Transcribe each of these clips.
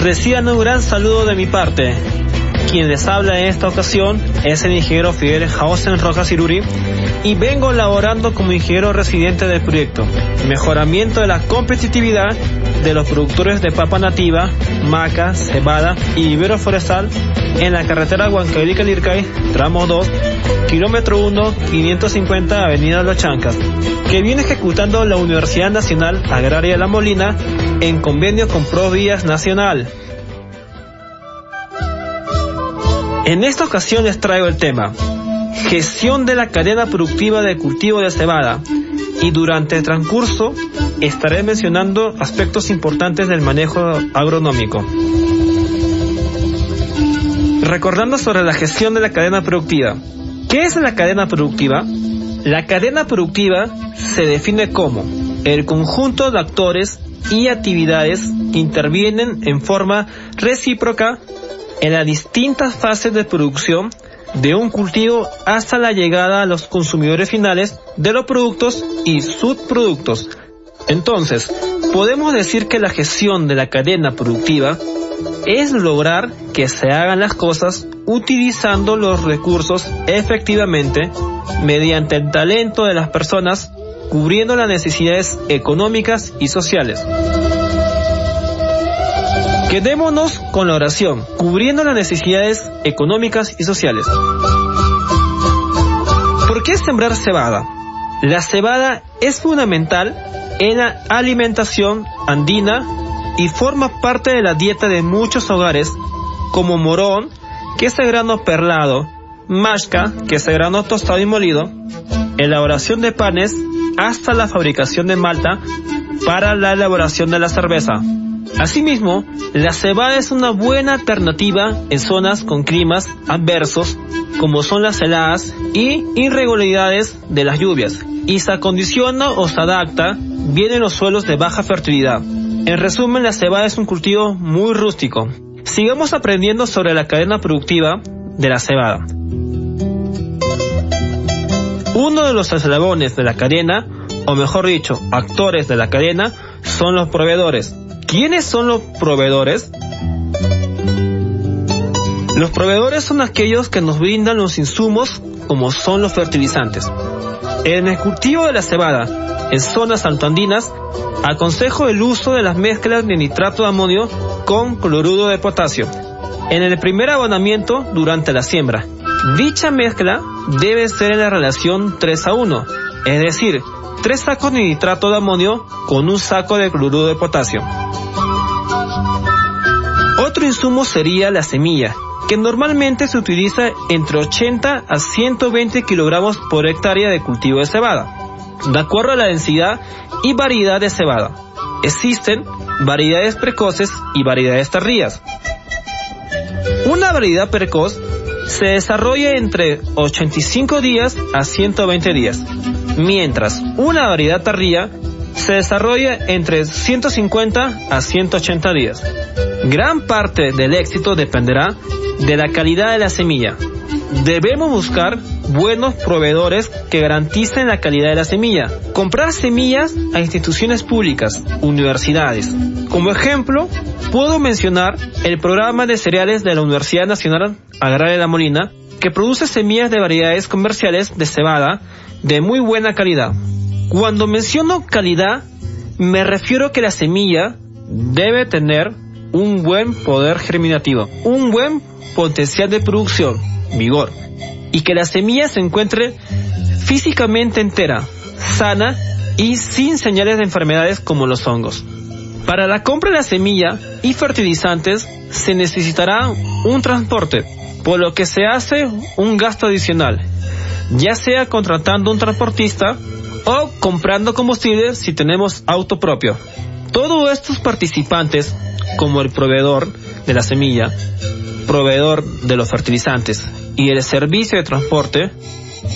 Reciban un gran saludo de mi parte. Quien les habla en esta ocasión es el ingeniero Fidel Jausen Rojas Iruri y vengo laborando como ingeniero residente del proyecto Mejoramiento de la competitividad de los productores de papa nativa, maca, cebada y vivero forestal en la carretera Huancailica-Lircay, tramo 2, kilómetro 1, 550, Avenida Los Chancas, que viene ejecutando la Universidad Nacional Agraria de La Molina en convenio con Provías Nacional. En esta ocasión les traigo el tema gestión de la cadena productiva de cultivo de cebada y durante el transcurso estaré mencionando aspectos importantes del manejo agronómico. Recordando sobre la gestión de la cadena productiva. ¿Qué es la cadena productiva? La cadena productiva se define como el conjunto de actores y actividades que intervienen en forma recíproca en las distintas fases de producción de un cultivo hasta la llegada a los consumidores finales de los productos y subproductos. Entonces, podemos decir que la gestión de la cadena productiva es lograr que se hagan las cosas utilizando los recursos efectivamente mediante el talento de las personas, cubriendo las necesidades económicas y sociales. Quedémonos con la oración, cubriendo las necesidades económicas y sociales. ¿Por qué sembrar cebada? La cebada es fundamental en la alimentación andina y forma parte de la dieta de muchos hogares como morón, que es el grano perlado, mashka, que es el grano tostado y molido, elaboración de panes, hasta la fabricación de malta para la elaboración de la cerveza. Asimismo, la cebada es una buena alternativa en zonas con climas adversos como son las heladas y irregularidades de las lluvias y se acondiciona o se adapta bien en los suelos de baja fertilidad. En resumen, la cebada es un cultivo muy rústico. Sigamos aprendiendo sobre la cadena productiva de la cebada. Uno de los eslabones de la cadena, o mejor dicho, actores de la cadena, son los proveedores. ¿Quiénes son los proveedores? Los proveedores son aquellos que nos brindan los insumos como son los fertilizantes. En el cultivo de la cebada, en zonas altoandinas, aconsejo el uso de las mezclas de nitrato de amonio con cloruro de potasio en el primer abonamiento durante la siembra. Dicha mezcla debe ser en la relación 3 a 1, es decir, 3 sacos de nitrato de amonio con un saco de cloruro de potasio. Otro insumo sería la semilla, que normalmente se utiliza entre 80 a 120 kilogramos por hectárea de cultivo de cebada, de acuerdo a la densidad y variedad de cebada. Existen variedades precoces y variedades tardías. Una variedad precoz se desarrolla entre 85 días a 120 días, mientras una variedad tardía se desarrolla entre 150 a 180 días. Gran parte del éxito dependerá de la calidad de la semilla. Debemos buscar buenos proveedores que garanticen la calidad de la semilla. Comprar semillas a instituciones públicas, universidades. Como ejemplo, puedo mencionar el programa de cereales de la Universidad Nacional Agraria de La Molina, que produce semillas de variedades comerciales de cebada de muy buena calidad. Cuando menciono calidad, me refiero a que la semilla debe tener un buen poder germinativo, un buen potencial de producción, vigor, y que la semilla se encuentre físicamente entera, sana y sin señales de enfermedades como los hongos. Para la compra de la semilla y fertilizantes se necesitará un transporte, por lo que se hace un gasto adicional, ya sea contratando un transportista o comprando combustible si tenemos auto propio. Todos estos participantes, como el proveedor de la semilla, proveedor de los fertilizantes y el servicio de transporte,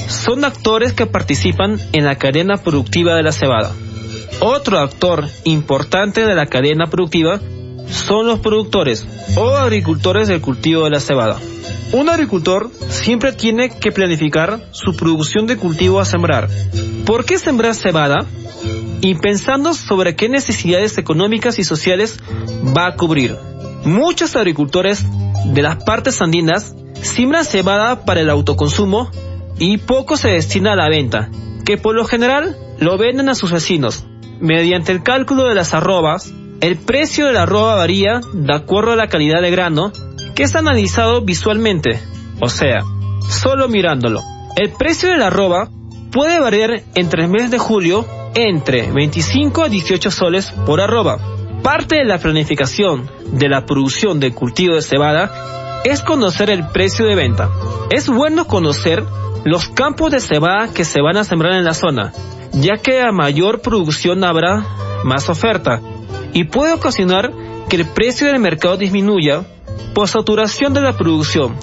son actores que participan en la cadena productiva de la cebada. Otro actor importante de la cadena productiva son los productores o agricultores del cultivo de la cebada. Un agricultor siempre tiene que planificar su producción de cultivo a sembrar. ¿Por qué sembrar cebada? Y pensando sobre qué necesidades económicas y sociales va a cubrir. Muchos agricultores de las partes andinas siembran cebada para el autoconsumo y poco se destina a la venta, que por lo general lo venden a sus vecinos. Mediante el cálculo de las arrobas, el precio de la arroba varía de acuerdo a la calidad de grano que es analizado visualmente, o sea, solo mirándolo. El precio de la arroba puede variar entre el mes de julio entre 25 a 18 soles por arroba. Parte de la planificación de la producción de cultivo de cebada es conocer el precio de venta. Es bueno conocer los campos de cebada que se van a sembrar en la zona, ya que a mayor producción habrá más oferta y puede ocasionar que el precio del mercado disminuya por saturación de la producción,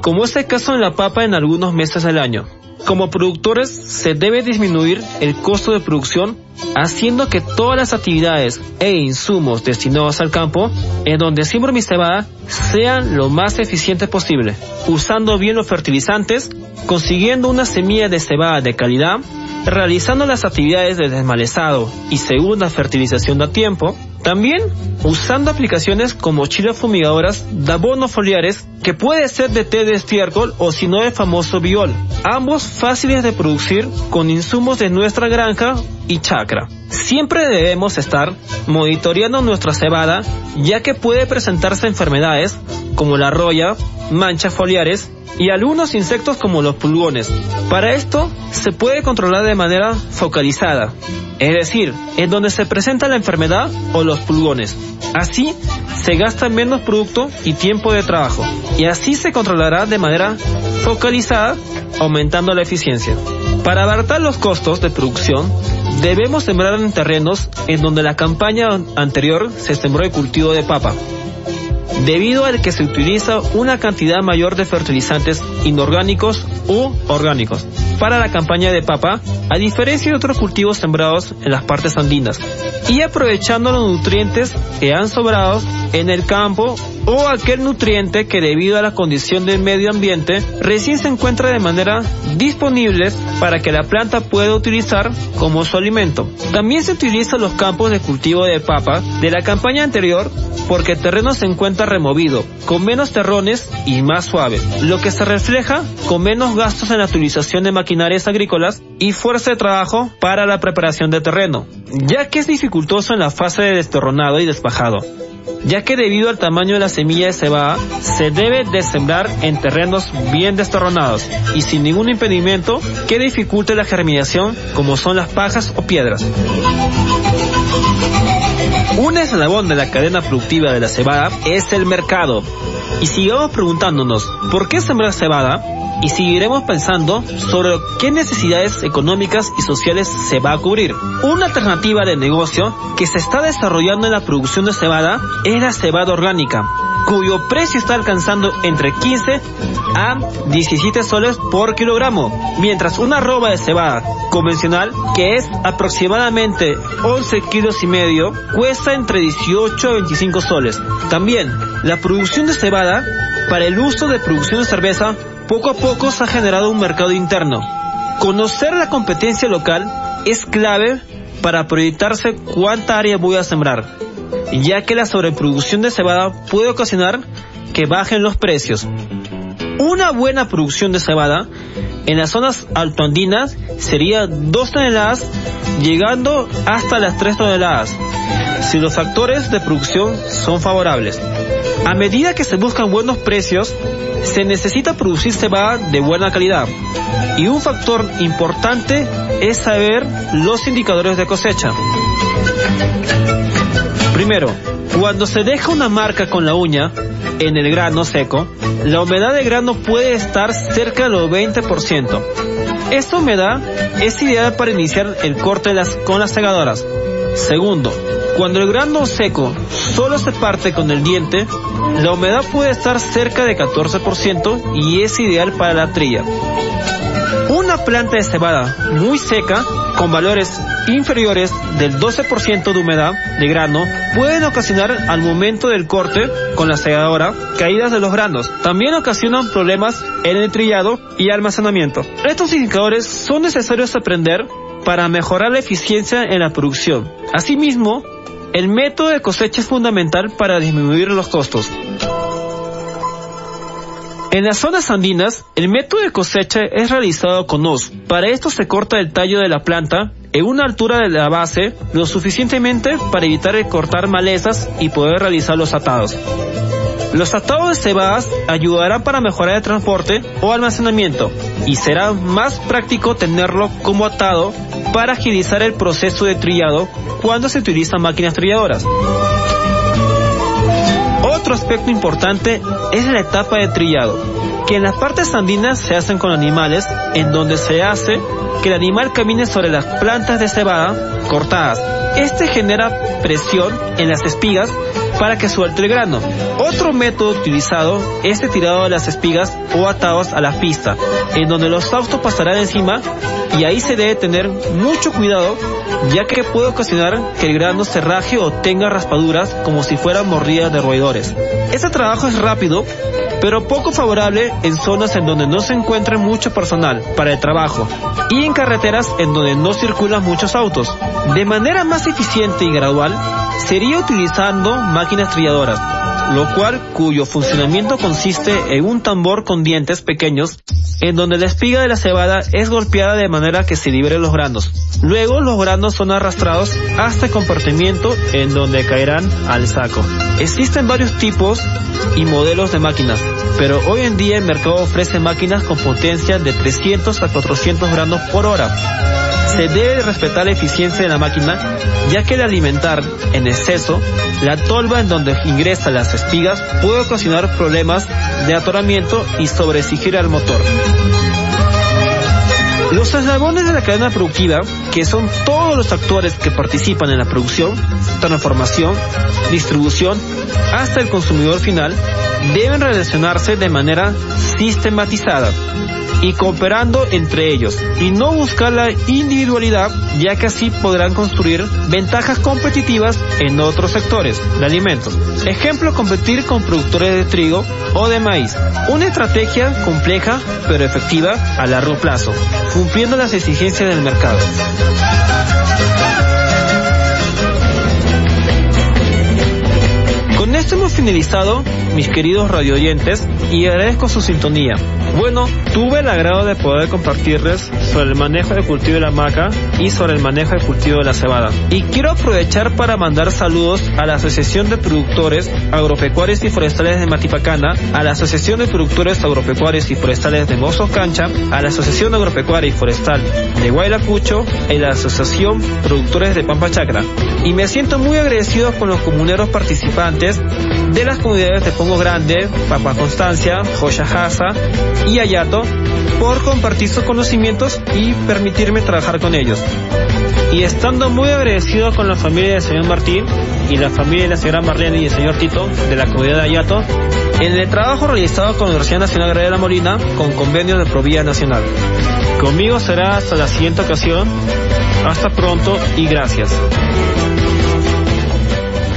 como es el caso en la papa en algunos meses del año. Como productores se debe disminuir el costo de producción haciendo que todas las actividades e insumos destinados al campo en donde siembro mi cebada sean lo más eficientes posible, usando bien los fertilizantes, consiguiendo una semilla de cebada de calidad, realizando las actividades de desmalezado y segunda fertilización a tiempo, también usando aplicaciones como chiles fumigadoras de abonos foliares que puede ser de té de estiércol o si no de famoso biol, ambos fáciles de producir con insumos de nuestra granja y chacra. Siempre debemos estar monitoreando nuestra cebada ya que puede presentarse enfermedades como la roya, manchas foliares y algunos insectos como los pulgones. Para esto se puede controlar de manera focalizada, es decir, en donde se presenta la enfermedad o los pulgones. Así se gasta menos producto y tiempo de trabajo y así se controlará de manera focalizada aumentando la eficiencia. Para abaratar los costos de producción, debemos sembrar en terrenos en donde la campaña anterior se sembró el cultivo de papa debido al que se utiliza una cantidad mayor de fertilizantes inorgánicos u orgánicos para la campaña de papa, a diferencia de otros cultivos sembrados en las partes andinas, y aprovechando los nutrientes que han sobrado en el campo o aquel nutriente que debido a la condición del medio ambiente recién se encuentra de manera disponible para que la planta pueda utilizar como su alimento. También se utilizan los campos de cultivo de papa de la campaña anterior porque el terreno se encuentra removido, con menos terrones y más suave, lo que se refleja con menos gastos en la utilización de maquinarias agrícolas y fuerza de trabajo para la preparación de terreno, ya que es dificultoso en la fase de desterronado y despajado ya que debido al tamaño de la semilla de cebada, se debe de sembrar en terrenos bien destorronados y sin ningún impedimento que dificulte la germinación como son las pajas o piedras. Un eslabón de la cadena productiva de la cebada es el mercado. Y sigamos preguntándonos, ¿por qué sembrar cebada? y seguiremos pensando sobre qué necesidades económicas y sociales se va a cubrir. Una alternativa de negocio que se está desarrollando en la producción de cebada es la cebada orgánica, cuyo precio está alcanzando entre 15 a 17 soles por kilogramo, mientras una roba de cebada convencional, que es aproximadamente 11 kilos y medio, cuesta entre 18 a 25 soles. También, la producción de cebada para el uso de producción de cerveza poco a poco se ha generado un mercado interno. Conocer la competencia local es clave para proyectarse cuánta área voy a sembrar, ya que la sobreproducción de cebada puede ocasionar que bajen los precios. Una buena producción de cebada en las zonas altoandinas sería 2 toneladas llegando hasta las 3 toneladas, si los factores de producción son favorables. A medida que se buscan buenos precios, se necesita producir cebada de buena calidad. Y un factor importante es saber los indicadores de cosecha. Primero, cuando se deja una marca con la uña en el grano seco, la humedad del grano puede estar cerca del 20%. Esta humedad es ideal para iniciar el corte con las segadoras. Segundo, cuando el grano seco solo se parte con el diente, la humedad puede estar cerca de 14% y es ideal para la trilla. Una planta de cebada muy seca, con valores inferiores del 12% de humedad de grano, pueden ocasionar al momento del corte con la segadora caídas de los granos. También ocasionan problemas en el trillado y almacenamiento. Estos indicadores son necesarios aprender para mejorar la eficiencia en la producción. Asimismo, El método de cosecha es fundamental para disminuir los costos. En las zonas andinas, el método de cosecha es realizado con hoz. Para esto se corta el tallo de la planta en una altura de la base lo suficientemente para evitar cortar malezas y poder realizar los atados. Los atados de cebadas ayudarán para mejorar el transporte o almacenamiento y será más práctico tenerlo como atado para agilizar el proceso de trillado cuando se utilizan máquinas trilladoras. Otro aspecto importante es la etapa de trillado, que en las partes andinas se hacen con animales, en donde se hace que el animal camine sobre las plantas de cebada cortadas. Este genera presión en las espigas para que suelte el grano. Otro método utilizado es el tirado de las espigas o atados a la pista, en donde los autos pasarán encima y ahí se debe tener mucho cuidado ya que puede ocasionar que el grano se raje o tenga raspaduras como si fueran mordidas de roedores. Este trabajo es rápido, pero poco favorable en zonas en donde no se encuentra mucho personal para el trabajo y en carreteras en donde no circulan muchos autos. De manera más eficiente y gradual, sería utilizando máquinas trilladoras, lo cual cuyo funcionamiento consiste en un tambor con dientes pequeños en donde la espiga de la cebada es golpeada de manera que se liberen los granos. Luego los granos son arrastrados hasta el compartimiento en donde caerán al saco. Existen varios tipos y modelos de máquinas, pero hoy en día el mercado ofrece máquinas con potencia de 300 a 400 granos por hora se debe respetar la eficiencia de la máquina, ya que el alimentar en exceso la tolva en donde ingresan las espigas puede ocasionar problemas de atoramiento y sobreexigir al motor. Los eslabones de la cadena productiva, que son todos los actores que participan en la producción, transformación, distribución, hasta el consumidor final, deben relacionarse de manera sistematizada y cooperando entre ellos y no buscar la individualidad ya que así podrán construir ventajas competitivas en otros sectores de alimentos. Ejemplo, competir con productores de trigo o de maíz. Una estrategia compleja pero efectiva a largo plazo, cumpliendo las exigencias del mercado. Con esto hemos finalizado, mis queridos radioyentes, y agradezco su sintonía. Bueno, tuve el agrado de poder compartirles sobre el manejo de cultivo de la maca y sobre el manejo de cultivo de la cebada. Y quiero aprovechar para mandar saludos a la Asociación de Productores Agropecuarios y Forestales de Matipacana, a la Asociación de Productores Agropecuarios y Forestales de Mozos Cancha, a la Asociación Agropecuaria y Forestal de Guaylacucho y la Asociación Productores de Pampa Chacra. Y me siento muy agradecido con los comuneros participantes de las comunidades de Pongo Grande, Pampa Constancia, Joyajasa y Ayato por compartir sus conocimientos y permitirme trabajar con ellos. Y estando muy agradecido con la familia del señor Martín y la familia de la señora Marlene y el señor Tito de la comunidad de Ayato, en el trabajo realizado con la Universidad Nacional Agraria de la Molina con convenio de Provía Nacional. Conmigo será hasta la siguiente ocasión. Hasta pronto y gracias.